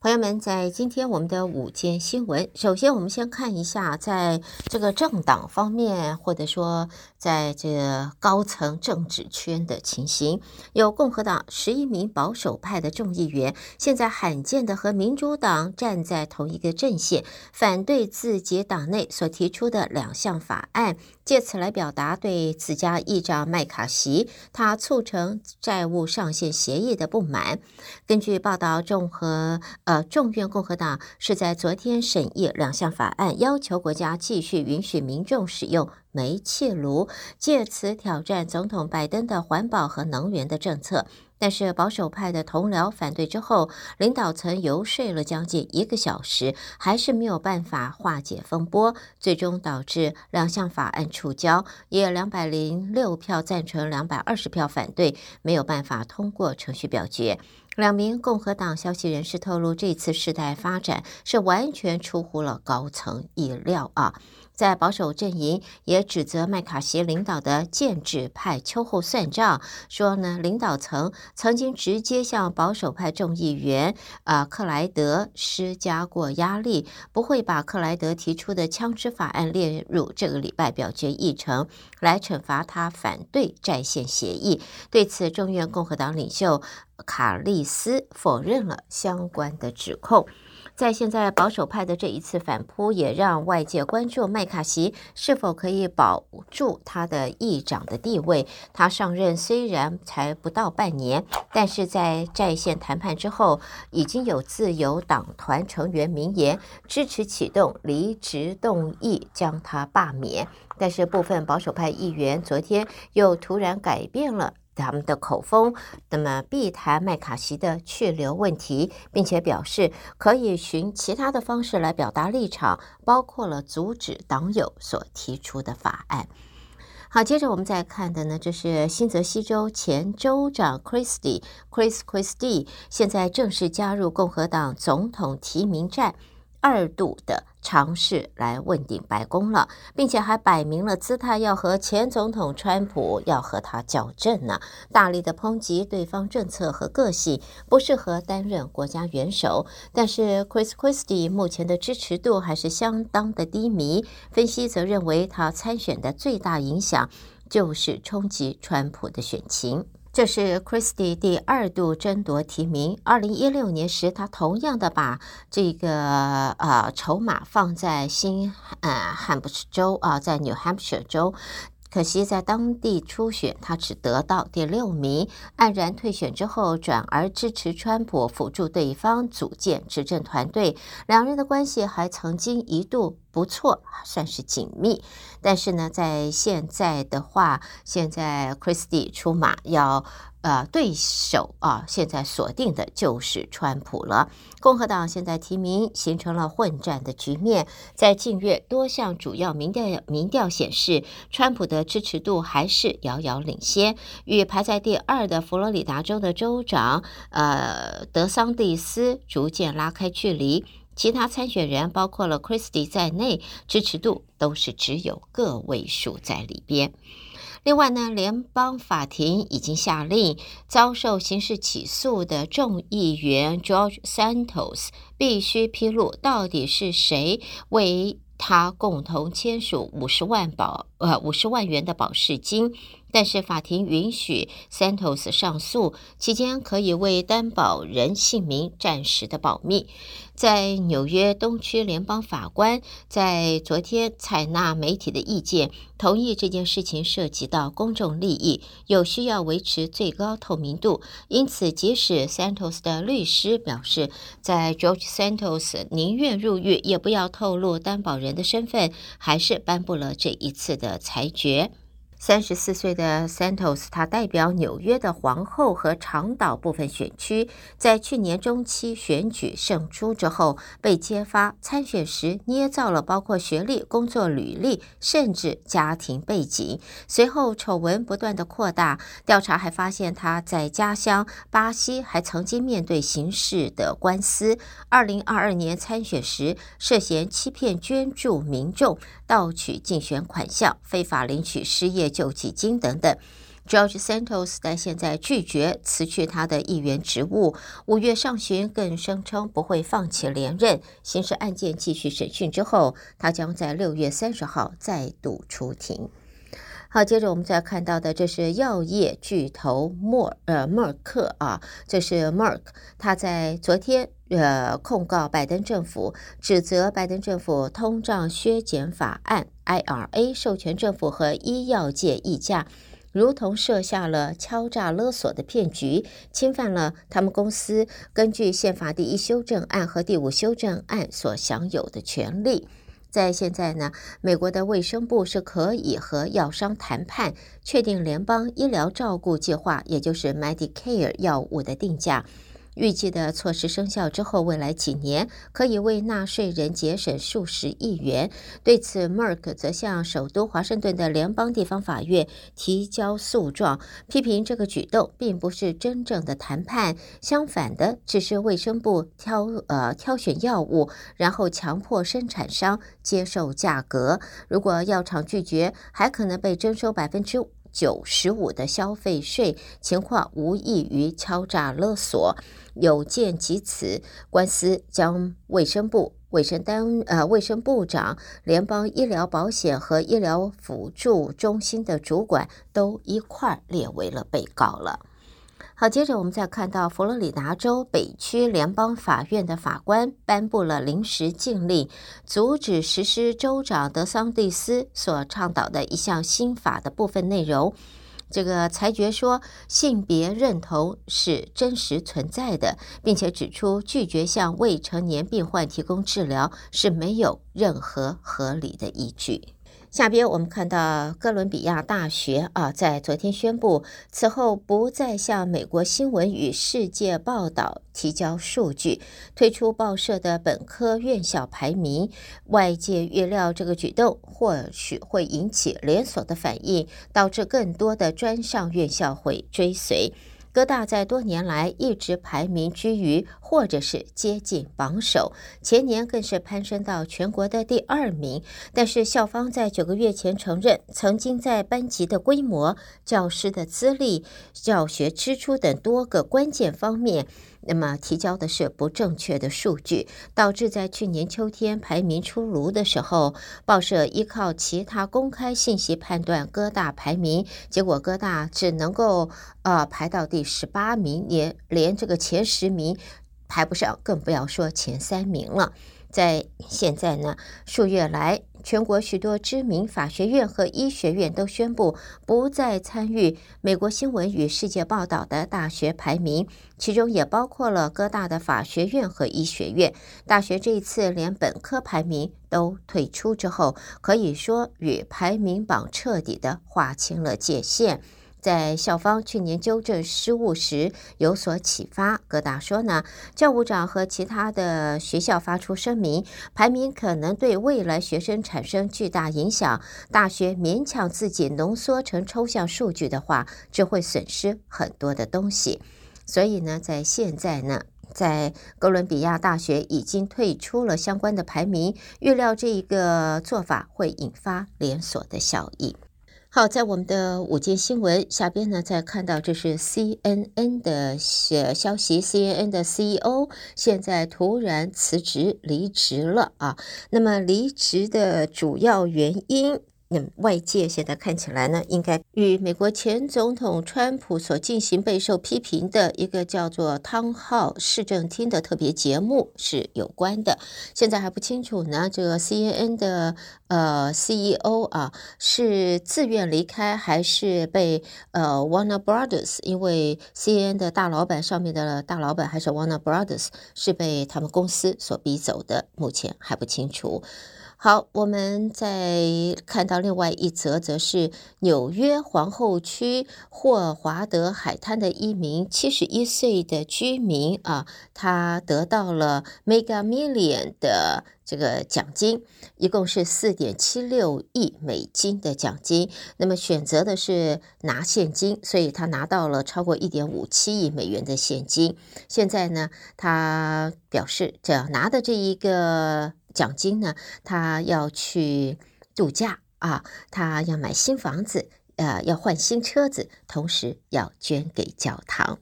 朋友们，在今天我们的午间新闻，首先我们先看一下，在这个政党方面，或者说在这高层政治圈的情形，有共和党十一名保守派的众议员，现在罕见的和民主党站在同一个阵线，反对自己党内所提出的两项法案，借此来表达对自家议长麦卡锡他促成债务上限协议的不满。根据报道，众和呃，众院共和党是在昨天审议两项法案，要求国家继续允许民众使用煤气炉，借此挑战总统拜登的环保和能源的政策。但是保守派的同僚反对之后，领导层游说了将近一个小时，还是没有办法化解风波，最终导致两项法案触礁，以两百零六票赞成、两百二十票反对，没有办法通过程序表决。两名共和党消息人士透露，这次事态发展是完全出乎了高层意料啊！在保守阵营也指责麦卡锡领导的建制派秋后算账，说呢，领导层曾经直接向保守派众议员啊克莱德施加过压力，不会把克莱德提出的枪支法案列入这个礼拜表决议程，来惩罚他反对债线协议。对此，众院共和党领袖。卡利斯否认了相关的指控。在现在保守派的这一次反扑，也让外界关注麦卡锡是否可以保住他的议长的地位。他上任虽然才不到半年，但是在在线谈判之后，已经有自由党团成员明言支持启动离职动议，将他罢免。但是部分保守派议员昨天又突然改变了。他们的口风，那么避谈麦卡锡的去留问题，并且表示可以寻其他的方式来表达立场，包括了阻止党友所提出的法案。好，接着我们再看的呢，这是新泽西州前州长 Christie Chris Christie，现在正式加入共和党总统提名战。二度的尝试来问鼎白宫了，并且还摆明了姿态要和前总统川普要和他较劲呢，大力的抨击对方政策和个性不适合担任国家元首。但是 Chris Christie 目前的支持度还是相当的低迷，分析则认为他参选的最大影响就是冲击川普的选情。这是 Christie 第二度争夺提名。二零一六年时，他同样的把这个呃筹码放在新呃汉普州啊，在 New Hampshire 州。可惜在当地初选，他只得到第六名，黯然退选之后，转而支持川普辅助对方组建执政团队。两人的关系还曾经一度不错，算是紧密。但是呢，在现在的话，现在 Christie 出马要。呃，对手啊，现在锁定的就是川普了。共和党现在提名形成了混战的局面，在近月多项主要民调民调显示，川普的支持度还是遥遥领先，与排在第二的佛罗里达州的州长呃德桑蒂斯逐渐拉开距离。其他参选人，包括了 Christie 在内，支持度都是只有个位数在里边。另外呢，联邦法庭已经下令，遭受刑事起诉的众议员 George Santos 必须披露到底是谁为他共同签署五十万保呃五十万元的保释金。但是法庭允许 Santos 上诉，期间可以为担保人姓名暂时的保密。在纽约东区联邦法官在昨天采纳媒体的意见，同意这件事情涉及到公众利益，有需要维持最高透明度。因此，即使 Santos 的律师表示，在 George Santos 宁愿入狱也不要透露担保人的身份，还是颁布了这一次的裁决。三十四岁的 Santos，他代表纽约的皇后和长岛部分选区，在去年中期选举胜出之后，被揭发参选时捏造了包括学历、工作履历，甚至家庭背景。随后丑闻不断的扩大，调查还发现他在家乡巴西还曾经面对刑事的官司。二零二二年参选时，涉嫌欺骗捐助民众、盗取竞选款项、非法领取失业救济金等等。George Santos 在现在拒绝辞去他的议员职务，五月上旬更声称不会放弃连任。刑事案件继续审讯之后，他将在六月三十号再度出庭。好，接着我们再看到的，这是药业巨头默呃默克啊，这是 Merck，他在昨天呃控告拜登政府，指责拜登政府通胀削减法案 IRA 授权政府和医药界议价。如同设下了敲诈勒索的骗局，侵犯了他们公司根据宪法第一修正案和第五修正案所享有的权利。在现在呢，美国的卫生部是可以和药商谈判，确定联邦医疗照顾计划，也就是 Medicare 药物的定价。预计的措施生效之后，未来几年可以为纳税人节省数十亿元。对此，Merck 则向首都华盛顿的联邦地方法院提交诉状，批评这个举动并不是真正的谈判，相反的，只是卫生部挑呃挑选药物，然后强迫生产商接受价格。如果药厂拒绝，还可能被征收百分之五九十五的消费税，情况无异于敲诈勒索。有见及此，官司将卫生部、卫生单呃卫生部长、联邦医疗保险和医疗辅助中心的主管都一块列为了被告了。好，接着我们再看到佛罗里达州北区联邦法院的法官颁布了临时禁令，阻止实施州长德桑蒂斯所倡导的一项新法的部分内容。这个裁决说，性别认同是真实存在的，并且指出拒绝向未成年病患提供治疗是没有任何合理的依据。下边我们看到哥伦比亚大学啊，在昨天宣布，此后不再向美国新闻与世界报道提交数据，退出报社的本科院校排名。外界预料这个举动或许会引起连锁的反应，导致更多的专上院校会追随。哥大在多年来一直排名居于或者是接近榜首，前年更是攀升到全国的第二名。但是校方在九个月前承认，曾经在班级的规模、教师的资历、教学支出等多个关键方面。那么提交的是不正确的数据，导致在去年秋天排名出炉的时候，报社依靠其他公开信息判断哥大排名，结果哥大只能够呃排到第十八名，连连这个前十名排不上，更不要说前三名了。在现在呢，数月来，全国许多知名法学院和医学院都宣布不再参与美国新闻与世界报道的大学排名，其中也包括了各大的法学院和医学院。大学这一次连本科排名都退出之后，可以说与排名榜彻底的划清了界限。在校方去年纠正失误时有所启发，哥大说呢，教务长和其他的学校发出声明，排名可能对未来学生产生巨大影响。大学勉强自己浓缩成抽象数据的话，只会损失很多的东西。所以呢，在现在呢，在哥伦比亚大学已经退出了相关的排名，预料这一个做法会引发连锁的效应。好，在我们的午间新闻下边呢，再看到这是 CNN 的消消息，CNN 的 CEO 现在突然辞职离职了啊。那么离职的主要原因？那外界现在看起来呢，应该与美国前总统川普所进行备受批评的一个叫做《汤浩市政厅》的特别节目是有关的。现在还不清楚呢，这个 CNN 的呃 CEO 啊是自愿离开，还是被呃 Warner Brothers，因为 CNN 的大老板上面的大老板还是 Warner Brothers 是被他们公司所逼走的，目前还不清楚。好，我们再看到另外一则，则是纽约皇后区霍华德海滩的一名七十一岁的居民啊，他得到了 Mega Million 的这个奖金，一共是四点七六亿美金的奖金。那么选择的是拿现金，所以他拿到了超过一点五七亿美元的现金。现在呢，他表示这样拿的这一个。奖金呢？他要去度假啊，他要买新房子，呃要换新车子，同时要捐给教堂。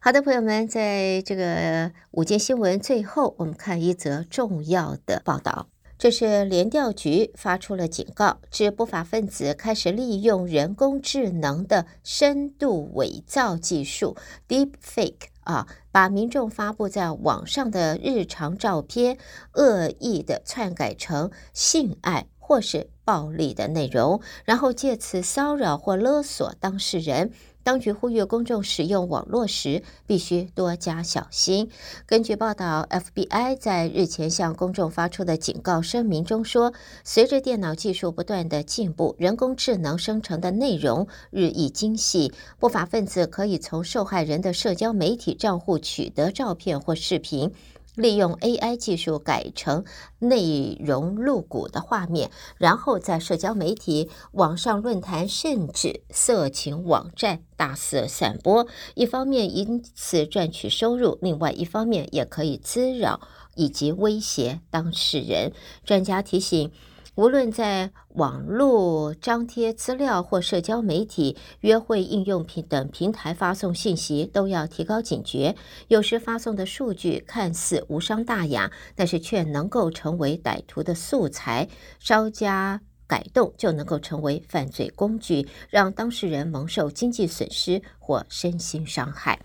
好的，朋友们，在这个午间新闻最后，我们看一则重要的报道。这是联调局发出了警告，指不法分子开始利用人工智能的深度伪造技术 （Deepfake） 啊，把民众发布在网上的日常照片恶意的篡改成性爱或是暴力的内容，然后借此骚扰或勒索当事人。当局呼吁公众使用网络时必须多加小心。根据报道，FBI 在日前向公众发出的警告声明中说，随着电脑技术不断的进步，人工智能生成的内容日益精细，不法分子可以从受害人的社交媒体账户取得照片或视频。利用 AI 技术改成内容露骨的画面，然后在社交媒体、网上论坛甚至色情网站大肆散播。一方面因此赚取收入，另外一方面也可以滋扰以及威胁当事人。专家提醒。无论在网络张贴资料或社交媒体、约会应用平等平台发送信息，都要提高警觉。有时发送的数据看似无伤大雅，但是却能够成为歹徒的素材，稍加改动就能够成为犯罪工具，让当事人蒙受经济损失或身心伤害。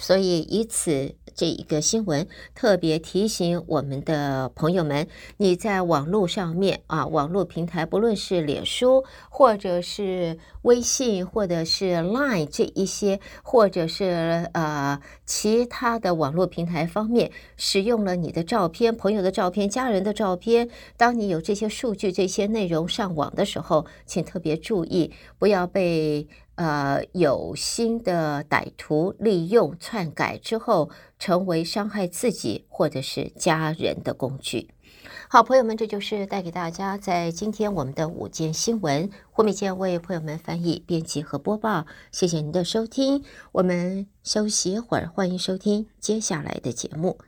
所以，以此这一个新闻特别提醒我们的朋友们：你在网络上面啊，网络平台，不论是脸书，或者是微信，或者是 Line 这一些，或者是呃其他的网络平台方面，使用了你的照片、朋友的照片、家人的照片，当你有这些数据、这些内容上网的时候，请特别注意，不要被。呃，有心的歹徒利用篡改之后，成为伤害自己或者是家人的工具。好，朋友们，这就是带给大家在今天我们的午间新闻。胡美健为朋友们翻译、编辑和播报。谢谢您的收听，我们休息一会儿，欢迎收听接下来的节目。